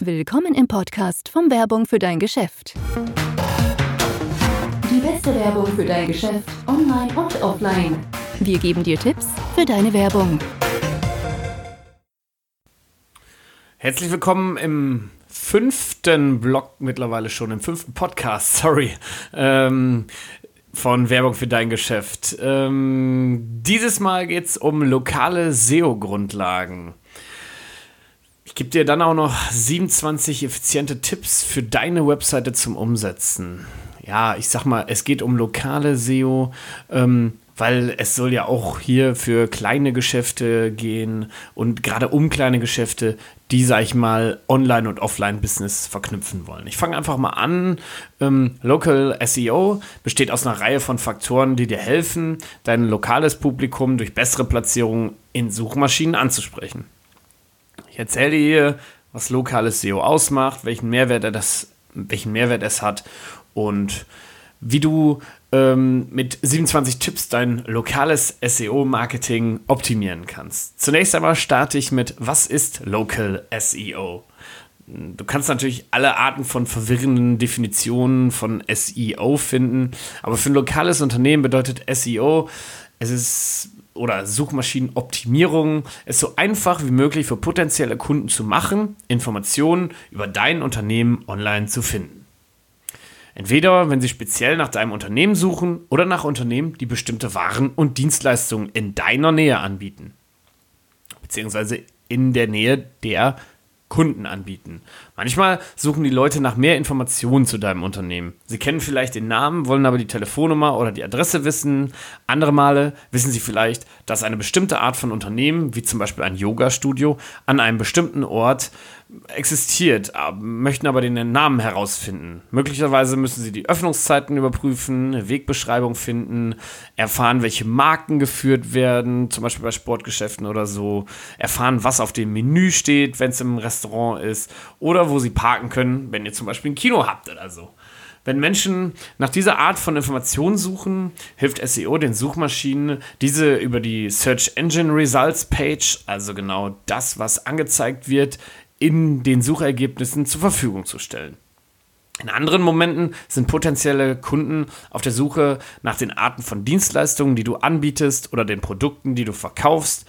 Willkommen im Podcast von Werbung für dein Geschäft. Die beste Werbung für dein Geschäft, online und offline. Wir geben dir Tipps für deine Werbung. Herzlich willkommen im fünften Blog, mittlerweile schon im fünften Podcast, sorry, ähm, von Werbung für dein Geschäft. Ähm, dieses Mal geht es um lokale SEO-Grundlagen. Gebe dir dann auch noch 27 effiziente Tipps für deine Webseite zum Umsetzen. Ja, ich sag mal, es geht um lokale SEO. Ähm, weil es soll ja auch hier für kleine Geschäfte gehen und gerade um kleine Geschäfte, die, sag ich mal, Online- und Offline-Business verknüpfen wollen. Ich fange einfach mal an. Ähm, Local SEO besteht aus einer Reihe von Faktoren, die dir helfen, dein lokales Publikum durch bessere Platzierung in Suchmaschinen anzusprechen. Ich erzähle dir hier, was lokales SEO ausmacht, welchen Mehrwert, er das, welchen Mehrwert es hat und wie du ähm, mit 27 Tipps dein lokales SEO-Marketing optimieren kannst. Zunächst einmal starte ich mit, was ist Local SEO? Du kannst natürlich alle Arten von verwirrenden Definitionen von SEO finden, aber für ein lokales Unternehmen bedeutet SEO, es ist oder Suchmaschinenoptimierung, es so einfach wie möglich für potenzielle Kunden zu machen, Informationen über dein Unternehmen online zu finden. Entweder, wenn Sie speziell nach deinem Unternehmen suchen oder nach Unternehmen, die bestimmte Waren und Dienstleistungen in deiner Nähe anbieten. Beziehungsweise in der Nähe der Kunden anbieten. Manchmal suchen die Leute nach mehr Informationen zu deinem Unternehmen. Sie kennen vielleicht den Namen, wollen aber die Telefonnummer oder die Adresse wissen. Andere Male wissen sie vielleicht, dass eine bestimmte Art von Unternehmen, wie zum Beispiel ein Yoga-Studio, an einem bestimmten Ort existiert, möchten aber den Namen herausfinden. Möglicherweise müssen sie die Öffnungszeiten überprüfen, Wegbeschreibung finden, erfahren, welche Marken geführt werden, zum Beispiel bei Sportgeschäften oder so, erfahren, was auf dem Menü steht, wenn es im Restaurant ist, oder wo sie parken können, wenn ihr zum Beispiel ein Kino habt oder so. Wenn Menschen nach dieser Art von Informationen suchen, hilft SEO den Suchmaschinen, diese über die Search Engine Results Page, also genau das, was angezeigt wird, in den Suchergebnissen zur Verfügung zu stellen. In anderen Momenten sind potenzielle Kunden auf der Suche nach den Arten von Dienstleistungen, die du anbietest oder den Produkten, die du verkaufst,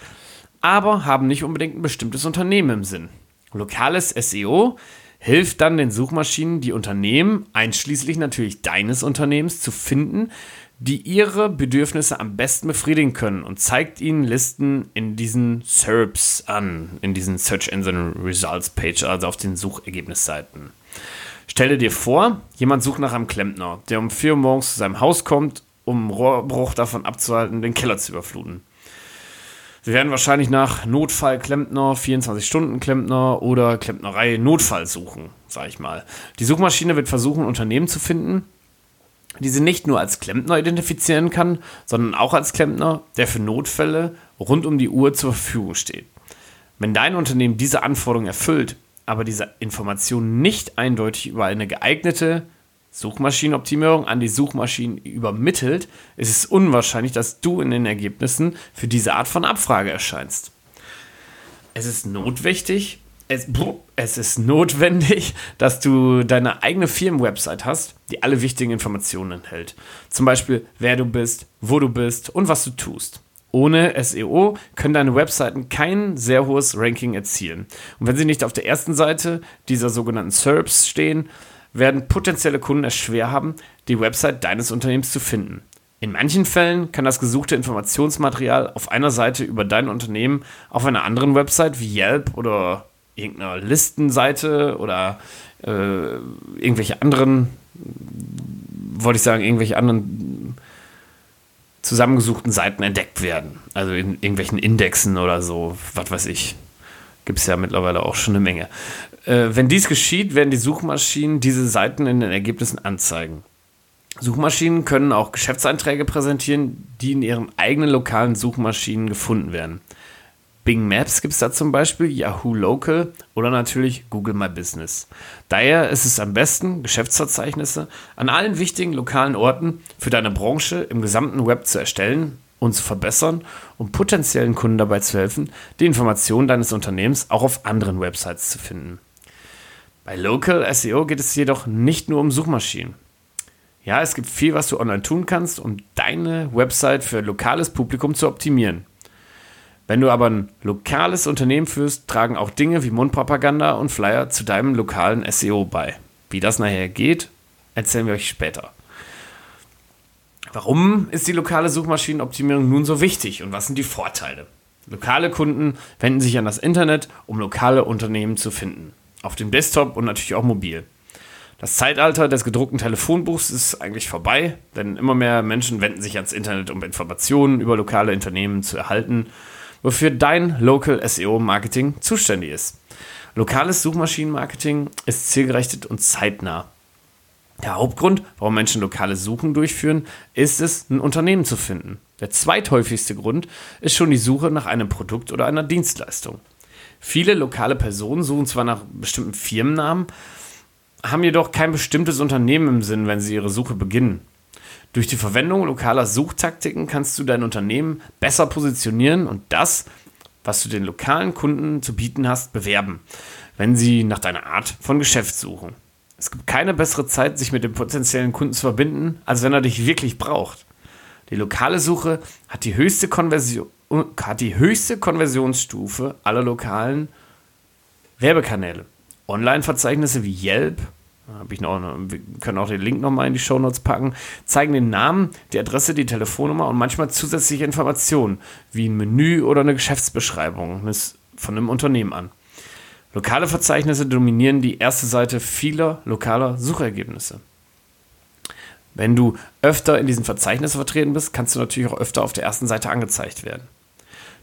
aber haben nicht unbedingt ein bestimmtes Unternehmen im Sinn. Lokales SEO hilft dann den Suchmaschinen, die Unternehmen, einschließlich natürlich deines Unternehmens, zu finden, die ihre Bedürfnisse am besten befriedigen können und zeigt ihnen Listen in diesen SERPs an, in diesen Search Engine Results Page, also auf den Suchergebnisseiten. Stelle dir vor, jemand sucht nach einem Klempner, der um 4 Uhr morgens zu seinem Haus kommt, um Rohrbruch davon abzuhalten, den Keller zu überfluten. Sie werden wahrscheinlich nach Notfallklempner, 24-Stunden-Klempner oder Klempnerei Notfall suchen, sage ich mal. Die Suchmaschine wird versuchen, Unternehmen zu finden, die sie nicht nur als Klempner identifizieren kann, sondern auch als Klempner, der für Notfälle rund um die Uhr zur Verfügung steht. Wenn dein Unternehmen diese Anforderungen erfüllt, aber diese Information nicht eindeutig über eine geeignete Suchmaschinenoptimierung an die Suchmaschinen übermittelt, ist es unwahrscheinlich, dass du in den Ergebnissen für diese Art von Abfrage erscheinst. Es ist notwendig, es, es ist notwendig, dass du deine eigene Firmenwebsite hast, die alle wichtigen Informationen enthält. Zum Beispiel, wer du bist, wo du bist und was du tust. Ohne SEO können deine Webseiten kein sehr hohes Ranking erzielen. Und wenn sie nicht auf der ersten Seite dieser sogenannten SERPs stehen, werden potenzielle Kunden es schwer haben, die Website deines Unternehmens zu finden. In manchen Fällen kann das gesuchte Informationsmaterial auf einer Seite über dein Unternehmen auf einer anderen Website wie Yelp oder irgendeiner Listenseite oder äh, irgendwelche anderen, wollte ich sagen, irgendwelche anderen zusammengesuchten Seiten entdeckt werden. Also in irgendwelchen Indexen oder so, was weiß ich. Gibt es ja mittlerweile auch schon eine Menge. Äh, wenn dies geschieht, werden die Suchmaschinen diese Seiten in den Ergebnissen anzeigen. Suchmaschinen können auch Geschäftseinträge präsentieren, die in ihren eigenen lokalen Suchmaschinen gefunden werden. Bing Maps gibt es da zum Beispiel, Yahoo Local oder natürlich Google My Business. Daher ist es am besten, Geschäftsverzeichnisse an allen wichtigen lokalen Orten für deine Branche im gesamten Web zu erstellen und zu verbessern, um potenziellen Kunden dabei zu helfen, die Informationen deines Unternehmens auch auf anderen Websites zu finden. Bei Local SEO geht es jedoch nicht nur um Suchmaschinen. Ja, es gibt viel, was du online tun kannst, um deine Website für lokales Publikum zu optimieren. Wenn du aber ein lokales Unternehmen führst, tragen auch Dinge wie Mundpropaganda und Flyer zu deinem lokalen SEO bei. Wie das nachher geht, erzählen wir euch später. Warum ist die lokale Suchmaschinenoptimierung nun so wichtig und was sind die Vorteile? Lokale Kunden wenden sich an das Internet, um lokale Unternehmen zu finden. Auf dem Desktop und natürlich auch mobil. Das Zeitalter des gedruckten Telefonbuchs ist eigentlich vorbei, denn immer mehr Menschen wenden sich ans Internet, um Informationen über lokale Unternehmen zu erhalten, wofür dein Local SEO Marketing zuständig ist. Lokales Suchmaschinenmarketing ist zielgerichtet und zeitnah. Der Hauptgrund, warum Menschen lokale Suchen durchführen, ist es, ein Unternehmen zu finden. Der zweithäufigste Grund ist schon die Suche nach einem Produkt oder einer Dienstleistung. Viele lokale Personen suchen zwar nach bestimmten Firmennamen, haben jedoch kein bestimmtes Unternehmen im Sinn, wenn sie ihre Suche beginnen. Durch die Verwendung lokaler Suchtaktiken kannst du dein Unternehmen besser positionieren und das, was du den lokalen Kunden zu bieten hast, bewerben, wenn sie nach deiner Art von Geschäft suchen. Es gibt keine bessere Zeit, sich mit dem potenziellen Kunden zu verbinden, als wenn er dich wirklich braucht. Die lokale Suche hat die höchste, Konversion, hat die höchste Konversionsstufe aller lokalen Werbekanäle. Online-Verzeichnisse wie Yelp, habe ich noch, wir können auch den Link nochmal in die Shownotes packen, zeigen den Namen, die Adresse, die Telefonnummer und manchmal zusätzliche Informationen, wie ein Menü oder eine Geschäftsbeschreibung von einem Unternehmen an. Lokale Verzeichnisse dominieren die erste Seite vieler lokaler Suchergebnisse. Wenn du öfter in diesen Verzeichnissen vertreten bist, kannst du natürlich auch öfter auf der ersten Seite angezeigt werden.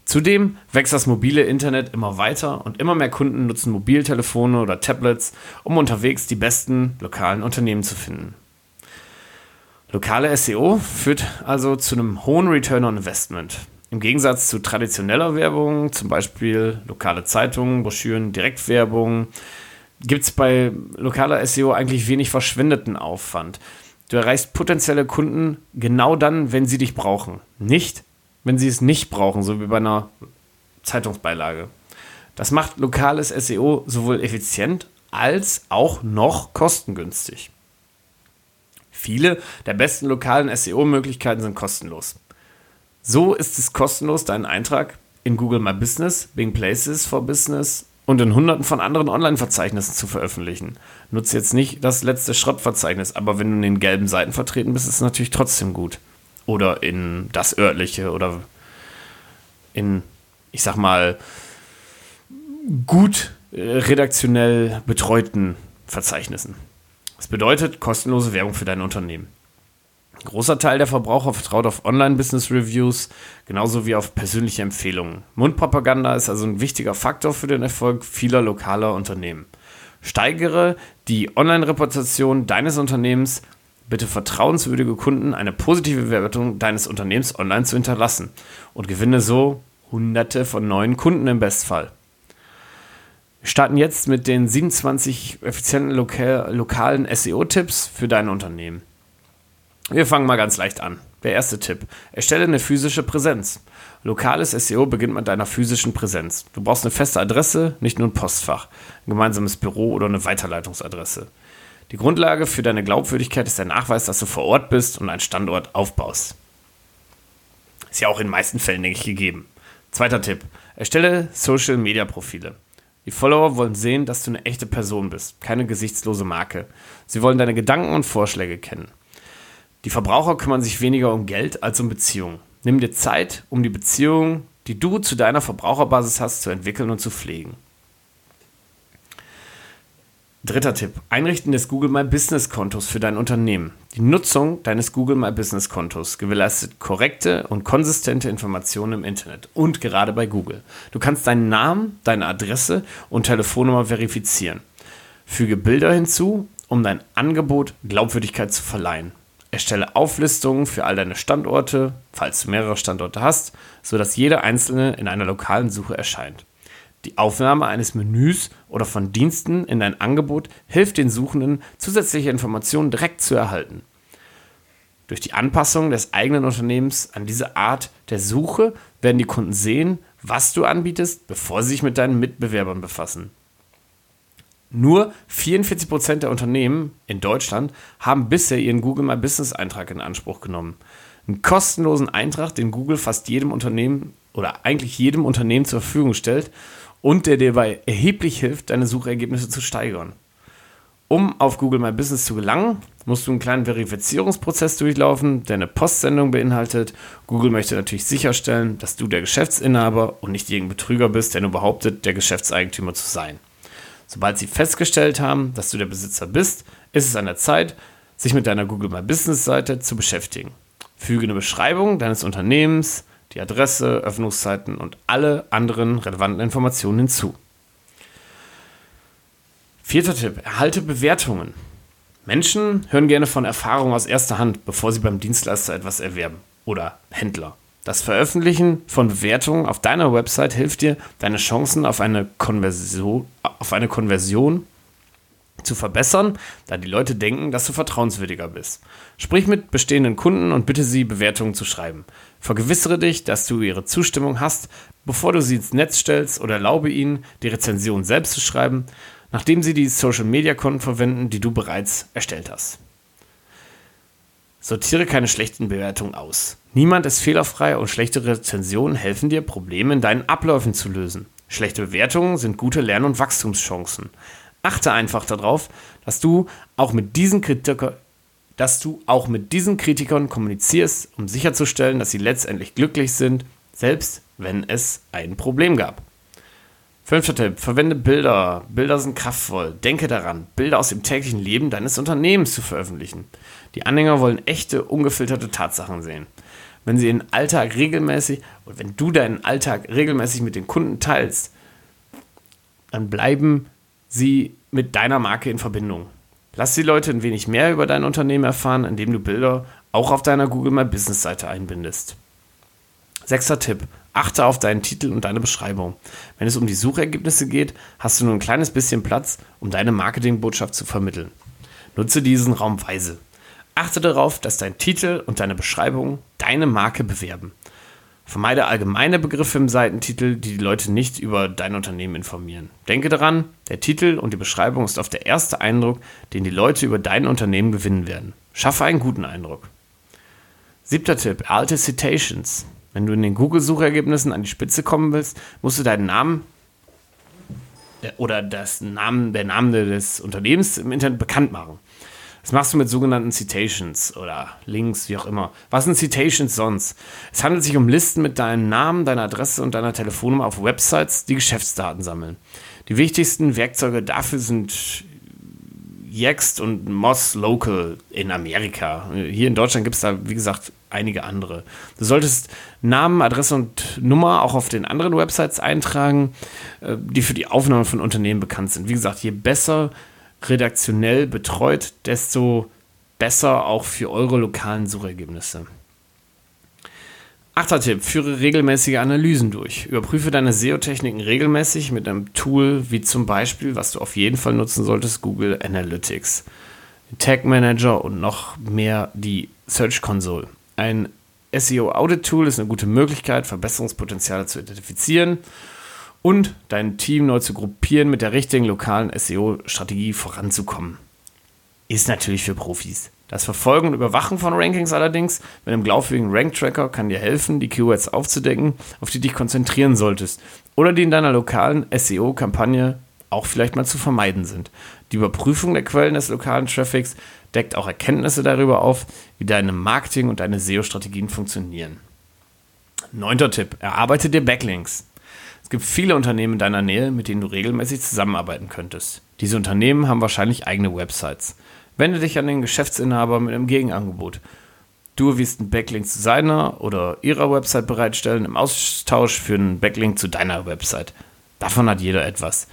Zudem wächst das mobile Internet immer weiter und immer mehr Kunden nutzen Mobiltelefone oder Tablets, um unterwegs die besten lokalen Unternehmen zu finden. Lokale SEO führt also zu einem hohen Return on Investment. Im Gegensatz zu traditioneller Werbung, zum Beispiel lokale Zeitungen, Broschüren, Direktwerbung, gibt es bei lokaler SEO eigentlich wenig verschwendeten Aufwand. Du erreichst potenzielle Kunden genau dann, wenn sie dich brauchen. Nicht, wenn sie es nicht brauchen, so wie bei einer Zeitungsbeilage. Das macht lokales SEO sowohl effizient als auch noch kostengünstig. Viele der besten lokalen SEO-Möglichkeiten sind kostenlos. So ist es kostenlos, deinen Eintrag in Google My Business, Bing Places for Business und in hunderten von anderen Online-Verzeichnissen zu veröffentlichen. Nutze jetzt nicht das letzte Schrottverzeichnis, aber wenn du in den gelben Seiten vertreten bist, ist es natürlich trotzdem gut. Oder in das örtliche oder in, ich sag mal, gut äh, redaktionell betreuten Verzeichnissen. Das bedeutet kostenlose Werbung für dein Unternehmen. Ein großer Teil der Verbraucher vertraut auf Online-Business-Reviews, genauso wie auf persönliche Empfehlungen. Mundpropaganda ist also ein wichtiger Faktor für den Erfolg vieler lokaler Unternehmen. Steigere die Online-Reputation deines Unternehmens, bitte vertrauenswürdige Kunden eine positive Bewertung deines Unternehmens online zu hinterlassen und gewinne so hunderte von neuen Kunden im Bestfall. Wir starten jetzt mit den 27 effizienten loka lokalen SEO-Tipps für dein Unternehmen. Wir fangen mal ganz leicht an. Der erste Tipp. Erstelle eine physische Präsenz. Lokales SEO beginnt mit deiner physischen Präsenz. Du brauchst eine feste Adresse, nicht nur ein Postfach, ein gemeinsames Büro oder eine Weiterleitungsadresse. Die Grundlage für deine Glaubwürdigkeit ist der Nachweis, dass du vor Ort bist und einen Standort aufbaust. Ist ja auch in den meisten Fällen, denke ich, gegeben. Zweiter Tipp. Erstelle Social Media Profile. Die Follower wollen sehen, dass du eine echte Person bist, keine gesichtslose Marke. Sie wollen deine Gedanken und Vorschläge kennen. Die Verbraucher kümmern sich weniger um Geld als um Beziehungen. Nimm dir Zeit, um die Beziehungen, die du zu deiner Verbraucherbasis hast, zu entwickeln und zu pflegen. Dritter Tipp. Einrichten des Google My Business Kontos für dein Unternehmen. Die Nutzung deines Google My Business Kontos gewährleistet korrekte und konsistente Informationen im Internet und gerade bei Google. Du kannst deinen Namen, deine Adresse und Telefonnummer verifizieren. Füge Bilder hinzu, um dein Angebot Glaubwürdigkeit zu verleihen. Erstelle Auflistungen für all deine Standorte, falls du mehrere Standorte hast, sodass jeder einzelne in einer lokalen Suche erscheint. Die Aufnahme eines Menüs oder von Diensten in dein Angebot hilft den Suchenden, zusätzliche Informationen direkt zu erhalten. Durch die Anpassung des eigenen Unternehmens an diese Art der Suche werden die Kunden sehen, was du anbietest, bevor sie sich mit deinen Mitbewerbern befassen. Nur 44% der Unternehmen in Deutschland haben bisher ihren Google My Business Eintrag in Anspruch genommen. Einen kostenlosen Eintrag, den Google fast jedem Unternehmen oder eigentlich jedem Unternehmen zur Verfügung stellt und der dir dabei erheblich hilft, deine Suchergebnisse zu steigern. Um auf Google My Business zu gelangen, musst du einen kleinen Verifizierungsprozess durchlaufen, der eine Postsendung beinhaltet. Google möchte natürlich sicherstellen, dass du der Geschäftsinhaber und nicht irgendein Betrüger bist, der nur behauptet, der Geschäftseigentümer zu sein. Sobald sie festgestellt haben, dass du der Besitzer bist, ist es an der Zeit, sich mit deiner Google My Business Seite zu beschäftigen. Füge eine Beschreibung deines Unternehmens, die Adresse, Öffnungszeiten und alle anderen relevanten Informationen hinzu. Vierter Tipp, erhalte Bewertungen. Menschen hören gerne von Erfahrungen aus erster Hand, bevor sie beim Dienstleister etwas erwerben oder Händler. Das Veröffentlichen von Bewertungen auf deiner Website hilft dir, deine Chancen auf eine Konversion, auf eine Konversion zu verbessern, da die Leute denken, dass du vertrauenswürdiger bist. Sprich mit bestehenden Kunden und bitte sie, Bewertungen zu schreiben. Vergewissere dich, dass du ihre Zustimmung hast, bevor du sie ins Netz stellst oder erlaube ihnen, die Rezension selbst zu schreiben, nachdem sie die Social-Media-Konten verwenden, die du bereits erstellt hast. Sortiere keine schlechten Bewertungen aus. Niemand ist fehlerfrei und schlechte Rezensionen helfen dir, Probleme in deinen Abläufen zu lösen. Schlechte Bewertungen sind gute Lern- und Wachstumschancen. Achte einfach darauf, dass du auch mit diesen Kritikern dass du auch mit diesen Kritikern kommunizierst, um sicherzustellen, dass sie letztendlich glücklich sind, selbst wenn es ein Problem gab. Fünfter Tipp, verwende Bilder. Bilder sind kraftvoll. Denke daran, Bilder aus dem täglichen Leben deines Unternehmens zu veröffentlichen. Die Anhänger wollen echte, ungefilterte Tatsachen sehen. Wenn sie ihren Alltag regelmäßig, und wenn du deinen Alltag regelmäßig mit den Kunden teilst, dann bleiben sie mit deiner Marke in Verbindung. Lass die Leute ein wenig mehr über dein Unternehmen erfahren, indem du Bilder auch auf deiner Google My Business Seite einbindest. Sechster Tipp. Achte auf deinen Titel und deine Beschreibung. Wenn es um die Suchergebnisse geht, hast du nur ein kleines bisschen Platz, um deine Marketingbotschaft zu vermitteln. Nutze diesen Raum weise. Achte darauf, dass dein Titel und deine Beschreibung deine Marke bewerben. Vermeide allgemeine Begriffe im Seitentitel, die die Leute nicht über dein Unternehmen informieren. Denke daran, der Titel und die Beschreibung ist oft der erste Eindruck, den die Leute über dein Unternehmen gewinnen werden. Schaffe einen guten Eindruck. Siebter Tipp, erhalte Citations. Wenn du in den Google-Suchergebnissen an die Spitze kommen willst, musst du deinen Namen äh, oder das Namen, der Name des Unternehmens im Internet bekannt machen. Das machst du mit sogenannten Citations oder Links, wie auch immer. Was sind Citations sonst? Es handelt sich um Listen mit deinem Namen, deiner Adresse und deiner Telefonnummer auf Websites, die Geschäftsdaten sammeln. Die wichtigsten Werkzeuge dafür sind Yext und Moss Local in Amerika. Hier in Deutschland gibt es da, wie gesagt, einige andere. Du solltest Namen, Adresse und Nummer auch auf den anderen Websites eintragen, äh, die für die Aufnahme von Unternehmen bekannt sind. Wie gesagt, je besser redaktionell betreut, desto besser auch für eure lokalen Suchergebnisse. Achter Tipp, führe regelmäßige Analysen durch. Überprüfe deine SEO-Techniken regelmäßig mit einem Tool wie zum Beispiel, was du auf jeden Fall nutzen solltest, Google Analytics. Tag Manager und noch mehr die Search Console. Ein SEO-Audit-Tool ist eine gute Möglichkeit, Verbesserungspotenziale zu identifizieren und dein Team neu zu gruppieren, mit der richtigen lokalen SEO-Strategie voranzukommen. Ist natürlich für Profis. Das Verfolgen und Überwachen von Rankings allerdings mit einem glaubwürdigen Rank-Tracker kann dir helfen, die Keywords aufzudecken, auf die dich konzentrieren solltest oder die in deiner lokalen SEO-Kampagne auch vielleicht mal zu vermeiden sind. Die Überprüfung der Quellen des lokalen Traffics deckt auch Erkenntnisse darüber auf, wie deine Marketing- und deine SEO-Strategien funktionieren. Neunter Tipp, erarbeite dir Backlinks. Es gibt viele Unternehmen in deiner Nähe, mit denen du regelmäßig zusammenarbeiten könntest. Diese Unternehmen haben wahrscheinlich eigene Websites. Wende dich an den Geschäftsinhaber mit einem Gegenangebot. Du wirst einen Backlink zu seiner oder ihrer Website bereitstellen im Austausch für einen Backlink zu deiner Website. Davon hat jeder etwas.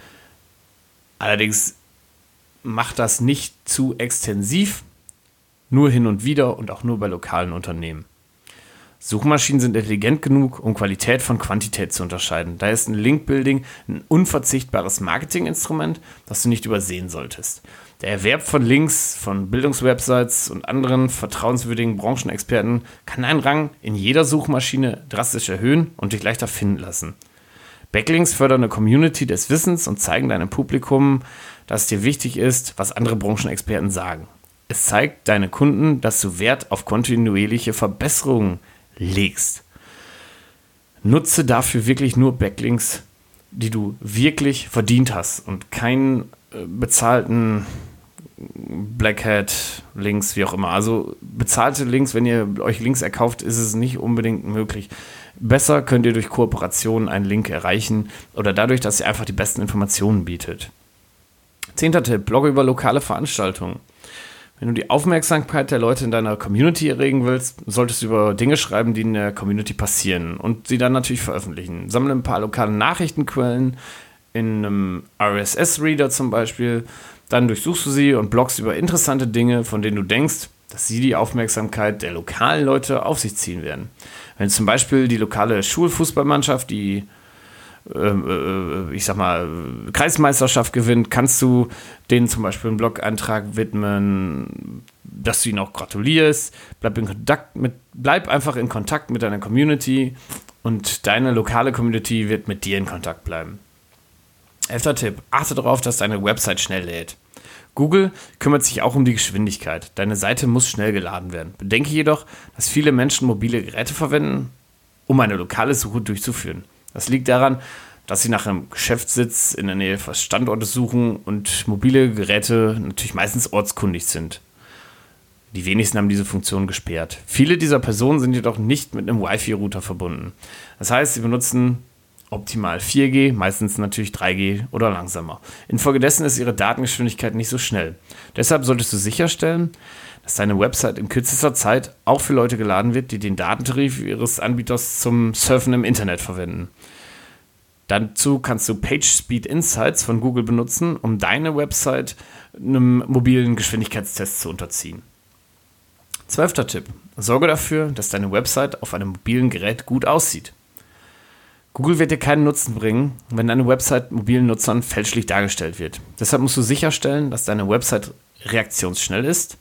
Allerdings macht das nicht zu extensiv, nur hin und wieder und auch nur bei lokalen Unternehmen. Suchmaschinen sind intelligent genug, um Qualität von Quantität zu unterscheiden. Da ist ein Link-Building ein unverzichtbares Marketinginstrument, das du nicht übersehen solltest. Der Erwerb von Links von Bildungswebsites und anderen vertrauenswürdigen Branchenexperten kann deinen Rang in jeder Suchmaschine drastisch erhöhen und dich leichter finden lassen. Backlinks fördern eine Community des Wissens und zeigen deinem Publikum, dass dir wichtig ist, was andere Branchenexperten sagen. Es zeigt deine Kunden, dass du Wert auf kontinuierliche Verbesserungen legst. Nutze dafür wirklich nur Backlinks, die du wirklich verdient hast und keinen äh, bezahlten Blackhead-Links, wie auch immer. Also bezahlte Links, wenn ihr euch Links erkauft, ist es nicht unbedingt möglich. Besser könnt ihr durch Kooperationen einen Link erreichen oder dadurch, dass ihr einfach die besten Informationen bietet. Zehnter Tipp, blogge über lokale Veranstaltungen. Wenn du die Aufmerksamkeit der Leute in deiner Community erregen willst, solltest du über Dinge schreiben, die in der Community passieren und sie dann natürlich veröffentlichen. Sammle ein paar lokale Nachrichtenquellen in einem RSS-Reader zum Beispiel. Dann durchsuchst du sie und bloggst über interessante Dinge, von denen du denkst, dass sie die Aufmerksamkeit der lokalen Leute auf sich ziehen werden. Wenn zum Beispiel die lokale Schulfußballmannschaft, die ich sag mal, Kreismeisterschaft gewinnt, kannst du denen zum Beispiel einen Blog-Eintrag widmen, dass du ihnen auch gratulierst. Bleib, in Kontakt mit, bleib einfach in Kontakt mit deiner Community und deine lokale Community wird mit dir in Kontakt bleiben. Elfter Tipp: Achte darauf, dass deine Website schnell lädt. Google kümmert sich auch um die Geschwindigkeit. Deine Seite muss schnell geladen werden. Bedenke jedoch, dass viele Menschen mobile Geräte verwenden, um eine lokale Suche durchzuführen. Das liegt daran, dass sie nach einem Geschäftssitz in der Nähe des Standortes suchen und mobile Geräte natürlich meistens ortskundig sind. Die wenigsten haben diese Funktion gesperrt. Viele dieser Personen sind jedoch nicht mit einem Wi-Fi-Router verbunden. Das heißt, sie benutzen optimal 4G, meistens natürlich 3G oder langsamer. Infolgedessen ist ihre Datengeschwindigkeit nicht so schnell. Deshalb solltest du sicherstellen, dass deine Website in kürzester Zeit auch für Leute geladen wird, die den Datentarif ihres Anbieters zum Surfen im Internet verwenden. Dazu kannst du PageSpeed Insights von Google benutzen, um deine Website einem mobilen Geschwindigkeitstest zu unterziehen. Zwölfter Tipp. Sorge dafür, dass deine Website auf einem mobilen Gerät gut aussieht. Google wird dir keinen Nutzen bringen, wenn deine Website mobilen Nutzern fälschlich dargestellt wird. Deshalb musst du sicherstellen, dass deine Website reaktionsschnell ist.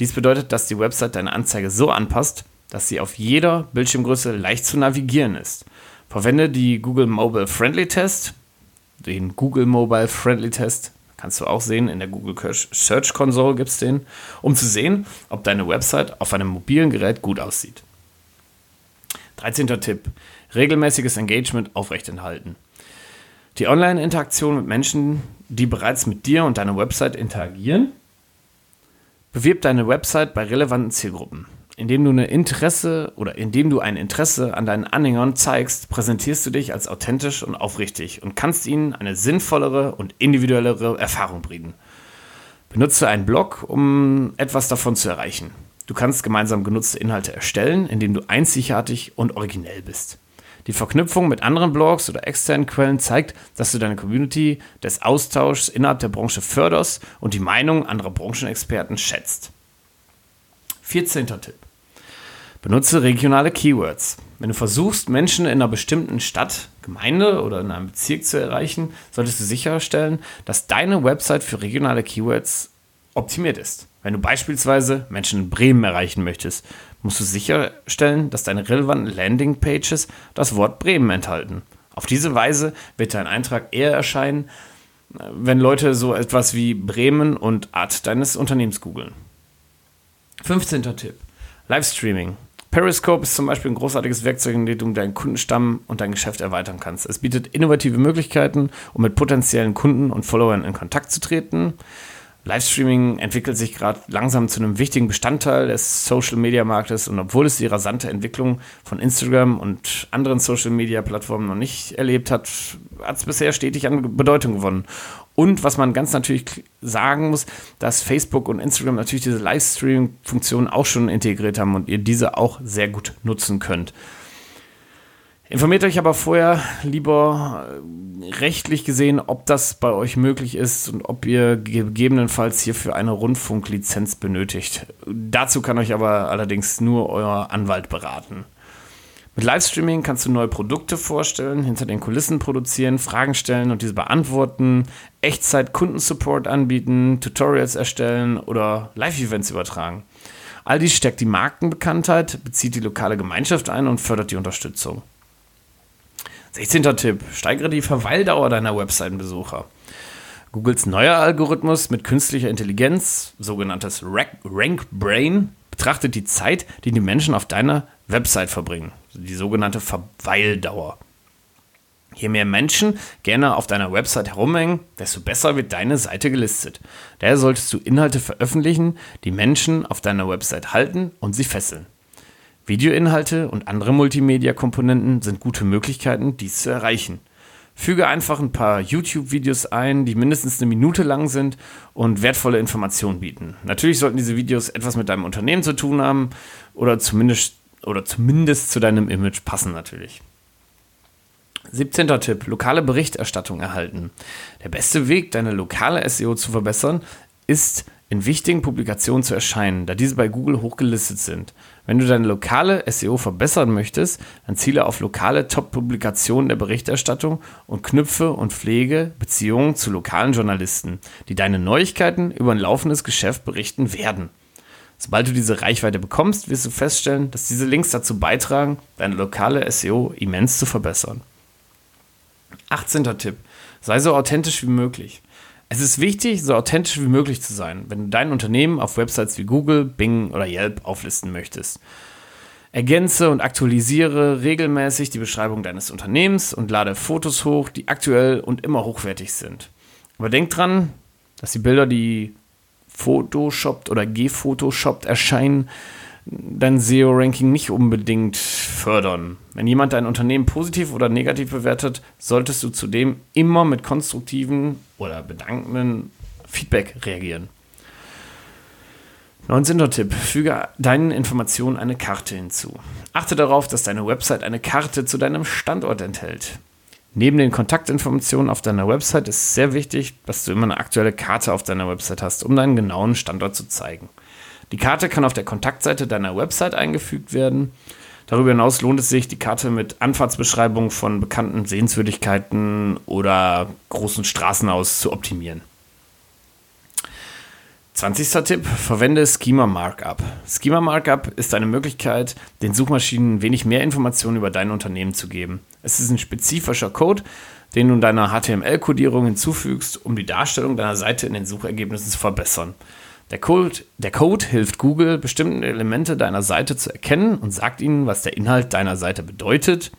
Dies bedeutet, dass die Website deine Anzeige so anpasst, dass sie auf jeder Bildschirmgröße leicht zu navigieren ist. Verwende die Google Mobile Friendly Test, den Google Mobile Friendly Test, kannst du auch sehen, in der Google Search Console gibt es den, um zu sehen, ob deine Website auf einem mobilen Gerät gut aussieht. 13. Tipp. Regelmäßiges Engagement aufrechterhalten. Die Online-Interaktion mit Menschen, die bereits mit dir und deiner Website interagieren. Bewirb deine Website bei relevanten Zielgruppen. Indem du, eine Interesse oder indem du ein Interesse an deinen Anhängern zeigst, präsentierst du dich als authentisch und aufrichtig und kannst ihnen eine sinnvollere und individuellere Erfahrung bieten. Benutze einen Blog, um etwas davon zu erreichen. Du kannst gemeinsam genutzte Inhalte erstellen, indem du einzigartig und originell bist. Die Verknüpfung mit anderen Blogs oder externen Quellen zeigt, dass du deine Community des Austauschs innerhalb der Branche förderst und die Meinung anderer Branchenexperten schätzt. 14. Tipp. Benutze regionale Keywords. Wenn du versuchst, Menschen in einer bestimmten Stadt, Gemeinde oder in einem Bezirk zu erreichen, solltest du sicherstellen, dass deine Website für regionale Keywords optimiert ist. Wenn du beispielsweise Menschen in Bremen erreichen möchtest, musst du sicherstellen, dass deine relevanten Landingpages das Wort Bremen enthalten. Auf diese Weise wird dein Eintrag eher erscheinen, wenn Leute so etwas wie Bremen und Art deines Unternehmens googeln. 15. Tipp. Livestreaming. Periscope ist zum Beispiel ein großartiges Werkzeug, in dem du deinen Kundenstamm und dein Geschäft erweitern kannst. Es bietet innovative Möglichkeiten, um mit potenziellen Kunden und Followern in Kontakt zu treten. Livestreaming entwickelt sich gerade langsam zu einem wichtigen Bestandteil des Social-Media-Marktes und obwohl es die rasante Entwicklung von Instagram und anderen Social-Media-Plattformen noch nicht erlebt hat, hat es bisher stetig an Bedeutung gewonnen. Und was man ganz natürlich sagen muss, dass Facebook und Instagram natürlich diese Livestreaming-Funktion auch schon integriert haben und ihr diese auch sehr gut nutzen könnt. Informiert euch aber vorher lieber äh, rechtlich gesehen, ob das bei euch möglich ist und ob ihr gegebenenfalls hierfür eine Rundfunklizenz benötigt. Dazu kann euch aber allerdings nur euer Anwalt beraten. Mit Livestreaming kannst du neue Produkte vorstellen, hinter den Kulissen produzieren, Fragen stellen und diese beantworten, Echtzeit-Kundensupport anbieten, Tutorials erstellen oder Live-Events übertragen. All dies stärkt die Markenbekanntheit, bezieht die lokale Gemeinschaft ein und fördert die Unterstützung. 16. Tipp: Steigere die Verweildauer deiner Webseitenbesucher. Googles neuer Algorithmus mit künstlicher Intelligenz, sogenanntes Rank Brain, betrachtet die Zeit, die die Menschen auf deiner Website verbringen, die sogenannte Verweildauer. Je mehr Menschen gerne auf deiner Website herumhängen, desto besser wird deine Seite gelistet. Daher solltest du Inhalte veröffentlichen, die Menschen auf deiner Website halten und sie fesseln. Videoinhalte und andere Multimedia-Komponenten sind gute Möglichkeiten, dies zu erreichen. Füge einfach ein paar YouTube-Videos ein, die mindestens eine Minute lang sind und wertvolle Informationen bieten. Natürlich sollten diese Videos etwas mit deinem Unternehmen zu tun haben oder zumindest, oder zumindest zu deinem Image passen natürlich. 17. Tipp, lokale Berichterstattung erhalten. Der beste Weg, deine lokale SEO zu verbessern, ist in wichtigen Publikationen zu erscheinen, da diese bei Google hochgelistet sind. Wenn du deine lokale SEO verbessern möchtest, dann ziele auf lokale Top-Publikationen der Berichterstattung und knüpfe und pflege Beziehungen zu lokalen Journalisten, die deine Neuigkeiten über ein laufendes Geschäft berichten werden. Sobald du diese Reichweite bekommst, wirst du feststellen, dass diese Links dazu beitragen, deine lokale SEO immens zu verbessern. 18. Tipp. Sei so authentisch wie möglich. Es ist wichtig, so authentisch wie möglich zu sein, wenn du dein Unternehmen auf Websites wie Google, Bing oder Yelp auflisten möchtest. Ergänze und aktualisiere regelmäßig die Beschreibung deines Unternehmens und lade Fotos hoch, die aktuell und immer hochwertig sind. Aber denk dran, dass die Bilder, die Photoshoppt oder gefotoshoppt erscheinen, dein SEO-Ranking nicht unbedingt fördern. Wenn jemand dein Unternehmen positiv oder negativ bewertet, solltest du zudem immer mit konstruktiven oder bedankenden Feedback reagieren. 19. Tipp. Füge deinen Informationen eine Karte hinzu. Achte darauf, dass deine Website eine Karte zu deinem Standort enthält. Neben den Kontaktinformationen auf deiner Website ist es sehr wichtig, dass du immer eine aktuelle Karte auf deiner Website hast, um deinen genauen Standort zu zeigen. Die Karte kann auf der Kontaktseite deiner Website eingefügt werden. Darüber hinaus lohnt es sich, die Karte mit Anfahrtsbeschreibung von bekannten Sehenswürdigkeiten oder großen Straßen aus zu optimieren. 20. Tipp, verwende Schema Markup. Schema Markup ist eine Möglichkeit, den Suchmaschinen wenig mehr Informationen über dein Unternehmen zu geben. Es ist ein spezifischer Code, den du in deiner HTML-Kodierung hinzufügst, um die Darstellung deiner Seite in den Suchergebnissen zu verbessern. Der Code, der Code hilft Google, bestimmte Elemente deiner Seite zu erkennen und sagt ihnen, was der Inhalt deiner Seite bedeutet.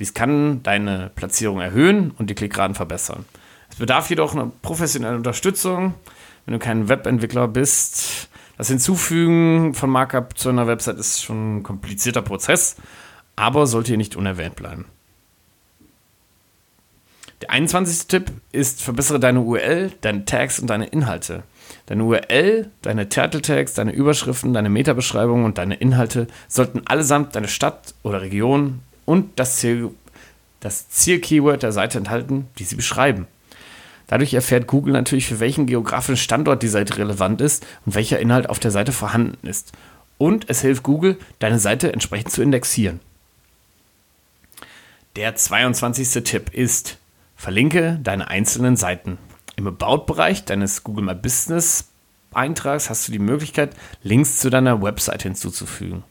Dies kann deine Platzierung erhöhen und die Klickraten verbessern. Es bedarf jedoch einer professionellen Unterstützung. Wenn du kein Webentwickler bist, das Hinzufügen von Markup zu einer Website ist schon ein komplizierter Prozess, aber sollte hier nicht unerwähnt bleiben. Der 21. Tipp ist, verbessere deine URL, deine Tags und deine Inhalte. Deine URL, deine Turtle Tags, deine Überschriften, deine Metabeschreibungen und deine Inhalte sollten allesamt deine Stadt oder Region und das Ziel, das Zielkeyword der Seite enthalten, die sie beschreiben. Dadurch erfährt Google natürlich, für welchen geografischen Standort die Seite relevant ist und welcher Inhalt auf der Seite vorhanden ist. Und es hilft Google, deine Seite entsprechend zu indexieren. Der 22. Tipp ist, verlinke deine einzelnen Seiten. Im About-Bereich deines Google My Business Eintrags hast du die Möglichkeit, Links zu deiner Website hinzuzufügen.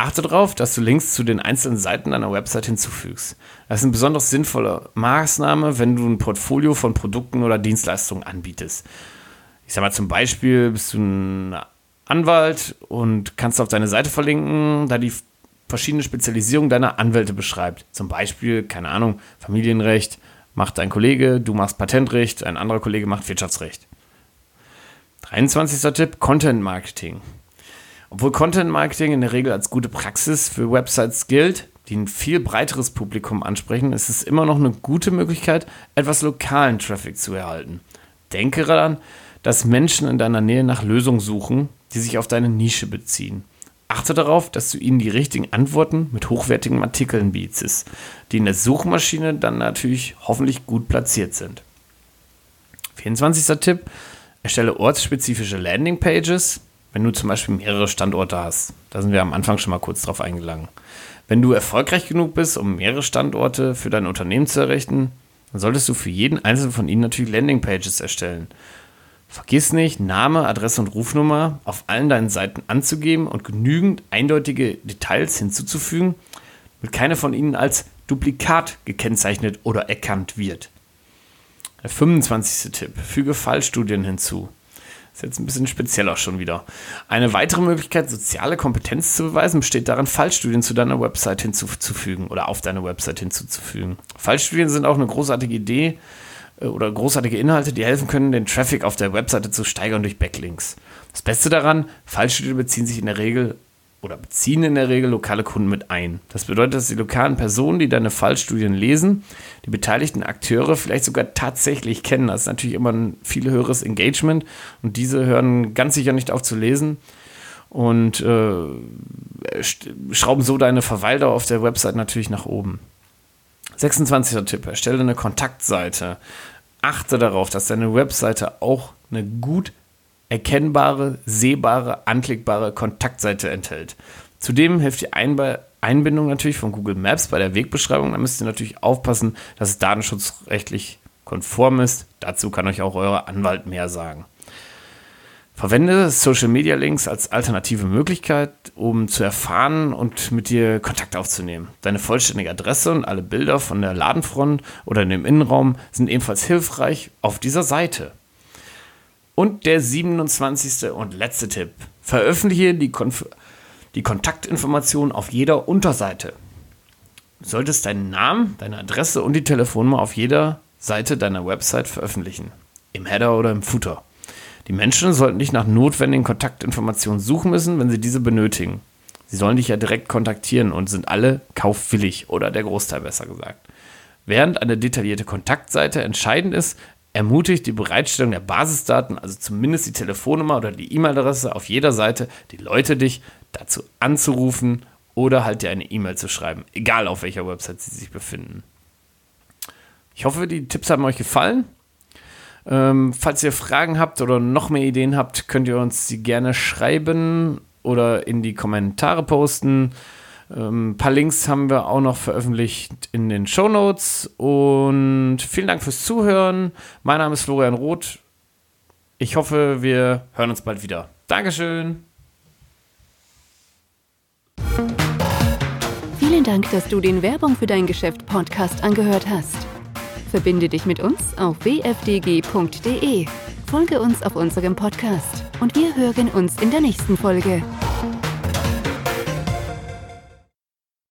Achte darauf, dass du Links zu den einzelnen Seiten deiner Website hinzufügst. Das ist eine besonders sinnvolle Maßnahme, wenn du ein Portfolio von Produkten oder Dienstleistungen anbietest. Ich sage mal zum Beispiel, bist du ein Anwalt und kannst auf deine Seite verlinken, da die verschiedene Spezialisierung deiner Anwälte beschreibt. Zum Beispiel, keine Ahnung, Familienrecht, macht ein Kollege, du machst Patentrecht, ein anderer Kollege macht Wirtschaftsrecht. 23. Tipp, Content Marketing. Obwohl Content Marketing in der Regel als gute Praxis für Websites gilt, die ein viel breiteres Publikum ansprechen, ist es immer noch eine gute Möglichkeit, etwas lokalen Traffic zu erhalten. Denke daran, dass Menschen in deiner Nähe nach Lösungen suchen, die sich auf deine Nische beziehen. Achte darauf, dass du ihnen die richtigen Antworten mit hochwertigen Artikeln bietest, die in der Suchmaschine dann natürlich hoffentlich gut platziert sind. 24. Tipp: Erstelle ortsspezifische Landingpages, wenn du zum Beispiel mehrere Standorte hast. Da sind wir am Anfang schon mal kurz drauf eingegangen. Wenn du erfolgreich genug bist, um mehrere Standorte für dein Unternehmen zu errichten, dann solltest du für jeden einzelnen von ihnen natürlich Landingpages erstellen. Vergiss nicht, Name, Adresse und Rufnummer auf allen deinen Seiten anzugeben und genügend eindeutige Details hinzuzufügen, damit keine von ihnen als Duplikat gekennzeichnet oder erkannt wird. Der 25. Tipp, füge Fallstudien hinzu. Ist jetzt ein bisschen spezieller schon wieder. Eine weitere Möglichkeit, soziale Kompetenz zu beweisen, besteht darin, Fallstudien zu deiner Website hinzuzufügen oder auf deine Website hinzuzufügen. Fallstudien sind auch eine großartige Idee äh, oder großartige Inhalte, die helfen können, den Traffic auf der Webseite zu steigern durch Backlinks. Das Beste daran, Fallstudien beziehen sich in der Regel oder beziehen in der Regel lokale Kunden mit ein. Das bedeutet, dass die lokalen Personen, die deine Fallstudien lesen, die beteiligten Akteure vielleicht sogar tatsächlich kennen. Das ist natürlich immer ein viel höheres Engagement und diese hören ganz sicher nicht auf zu lesen und äh, schrauben so deine Verweildauer auf der Website natürlich nach oben. 26. Tipp, erstelle eine Kontaktseite. Achte darauf, dass deine Webseite auch eine gut erkennbare, sehbare, anklickbare Kontaktseite enthält. Zudem hilft die Einbindung natürlich von Google Maps bei der Wegbeschreibung. Da müsst ihr natürlich aufpassen, dass es datenschutzrechtlich konform ist. Dazu kann euch auch euer Anwalt mehr sagen. Verwende Social Media Links als alternative Möglichkeit, um zu erfahren und mit dir Kontakt aufzunehmen. Deine vollständige Adresse und alle Bilder von der Ladenfront oder in dem Innenraum sind ebenfalls hilfreich auf dieser Seite. Und der 27. und letzte Tipp. Veröffentliche die, Konf die Kontaktinformationen auf jeder Unterseite. Du solltest deinen Namen, deine Adresse und die Telefonnummer auf jeder Seite deiner Website veröffentlichen. Im Header oder im Footer. Die Menschen sollten nicht nach notwendigen Kontaktinformationen suchen müssen, wenn sie diese benötigen. Sie sollen dich ja direkt kontaktieren und sind alle kaufwillig oder der Großteil besser gesagt. Während eine detaillierte Kontaktseite entscheidend ist, ermutigt die Bereitstellung der Basisdaten, also zumindest die Telefonnummer oder die E-Mail-Adresse auf jeder Seite, die Leute dich dazu anzurufen oder halt dir eine E-Mail zu schreiben, egal auf welcher Website sie sich befinden. Ich hoffe, die Tipps haben euch gefallen. Ähm, falls ihr Fragen habt oder noch mehr Ideen habt, könnt ihr uns sie gerne schreiben oder in die Kommentare posten. Ähm, ein paar Links haben wir auch noch veröffentlicht in den Show Notes. Und vielen Dank fürs Zuhören. Mein Name ist Florian Roth. Ich hoffe, wir hören uns bald wieder. Dankeschön. Vielen Dank, dass du den Werbung für dein Geschäft Podcast angehört hast. Verbinde dich mit uns auf wfdg.de. Folge uns auf unserem Podcast und wir hören uns in der nächsten Folge.